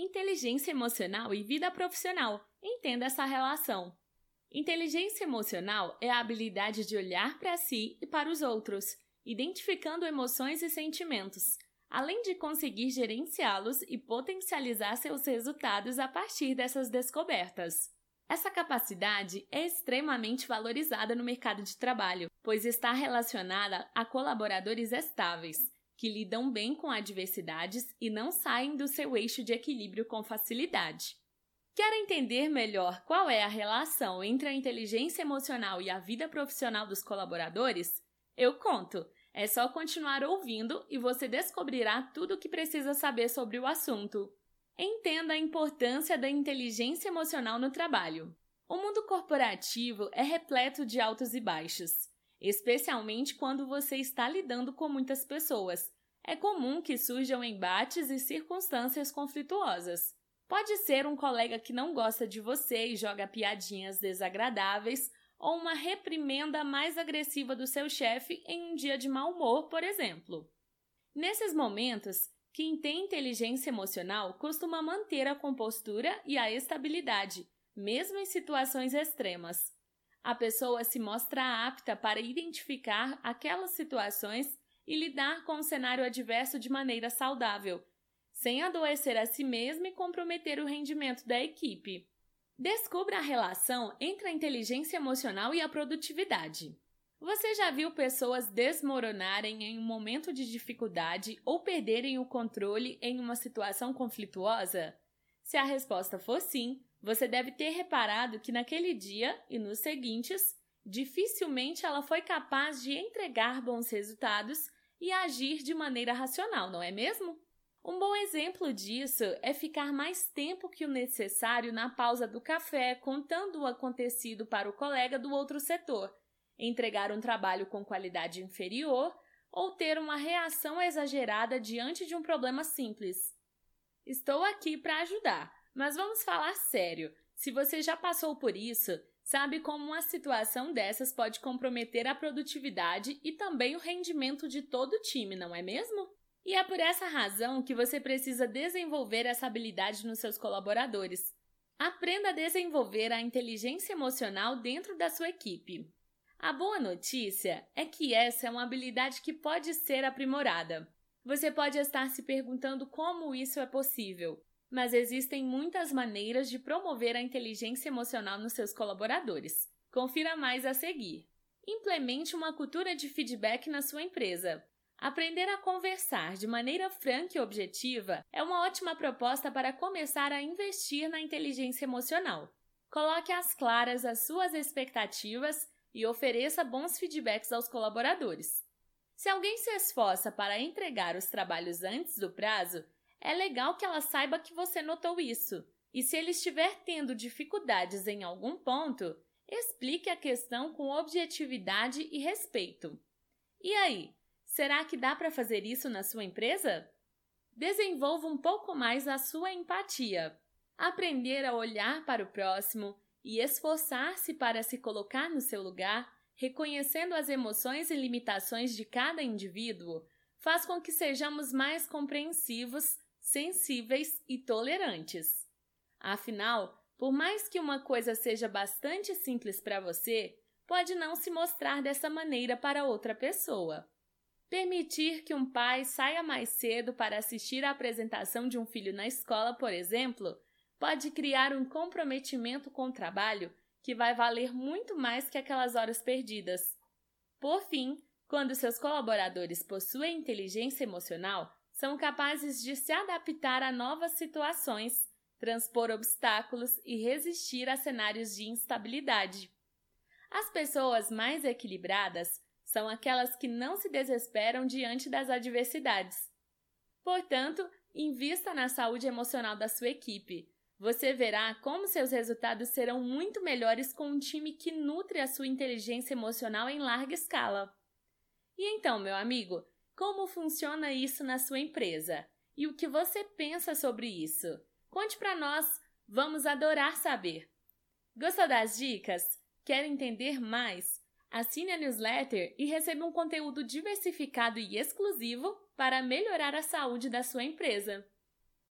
Inteligência emocional e vida profissional. Entenda essa relação. Inteligência emocional é a habilidade de olhar para si e para os outros, identificando emoções e sentimentos, além de conseguir gerenciá-los e potencializar seus resultados a partir dessas descobertas. Essa capacidade é extremamente valorizada no mercado de trabalho, pois está relacionada a colaboradores estáveis, que lidam bem com adversidades e não saem do seu eixo de equilíbrio com facilidade. Quer entender melhor qual é a relação entre a inteligência emocional e a vida profissional dos colaboradores? Eu conto! É só continuar ouvindo e você descobrirá tudo o que precisa saber sobre o assunto. Entenda a importância da inteligência emocional no trabalho. O mundo corporativo é repleto de altos e baixos, especialmente quando você está lidando com muitas pessoas. É comum que surjam embates e circunstâncias conflituosas. Pode ser um colega que não gosta de você e joga piadinhas desagradáveis, ou uma reprimenda mais agressiva do seu chefe em um dia de mau humor, por exemplo. Nesses momentos, quem tem inteligência emocional costuma manter a compostura e a estabilidade, mesmo em situações extremas. A pessoa se mostra apta para identificar aquelas situações e lidar com o cenário adverso de maneira saudável, sem adoecer a si mesmo e comprometer o rendimento da equipe. Descubra a relação entre a inteligência emocional e a produtividade. Você já viu pessoas desmoronarem em um momento de dificuldade ou perderem o controle em uma situação conflituosa? Se a resposta for sim, você deve ter reparado que naquele dia e nos seguintes, dificilmente ela foi capaz de entregar bons resultados e agir de maneira racional, não é mesmo? Um bom exemplo disso é ficar mais tempo que o necessário na pausa do café contando o acontecido para o colega do outro setor, entregar um trabalho com qualidade inferior ou ter uma reação exagerada diante de um problema simples. Estou aqui para ajudar, mas vamos falar sério. Se você já passou por isso, sabe como uma situação dessas pode comprometer a produtividade e também o rendimento de todo o time, não é mesmo? E é por essa razão que você precisa desenvolver essa habilidade nos seus colaboradores. Aprenda a desenvolver a inteligência emocional dentro da sua equipe. A boa notícia é que essa é uma habilidade que pode ser aprimorada. Você pode estar se perguntando como isso é possível, mas existem muitas maneiras de promover a inteligência emocional nos seus colaboradores. Confira mais a seguir. Implemente uma cultura de feedback na sua empresa. Aprender a conversar de maneira franca e objetiva é uma ótima proposta para começar a investir na inteligência emocional. Coloque às claras as suas expectativas e ofereça bons feedbacks aos colaboradores. Se alguém se esforça para entregar os trabalhos antes do prazo, é legal que ela saiba que você notou isso. E se ele estiver tendo dificuldades em algum ponto, explique a questão com objetividade e respeito. E aí, Será que dá para fazer isso na sua empresa? Desenvolva um pouco mais a sua empatia. Aprender a olhar para o próximo e esforçar-se para se colocar no seu lugar, reconhecendo as emoções e limitações de cada indivíduo, faz com que sejamos mais compreensivos, sensíveis e tolerantes. Afinal, por mais que uma coisa seja bastante simples para você, pode não se mostrar dessa maneira para outra pessoa. Permitir que um pai saia mais cedo para assistir à apresentação de um filho na escola, por exemplo, pode criar um comprometimento com o trabalho que vai valer muito mais que aquelas horas perdidas. Por fim, quando seus colaboradores possuem inteligência emocional, são capazes de se adaptar a novas situações, transpor obstáculos e resistir a cenários de instabilidade. As pessoas mais equilibradas são aquelas que não se desesperam diante das adversidades. Portanto, invista na saúde emocional da sua equipe. Você verá como seus resultados serão muito melhores com um time que nutre a sua inteligência emocional em larga escala. E então, meu amigo, como funciona isso na sua empresa? E o que você pensa sobre isso? Conte para nós, vamos adorar saber. Gostou das dicas? Quer entender mais? Assine a newsletter e receba um conteúdo diversificado e exclusivo para melhorar a saúde da sua empresa.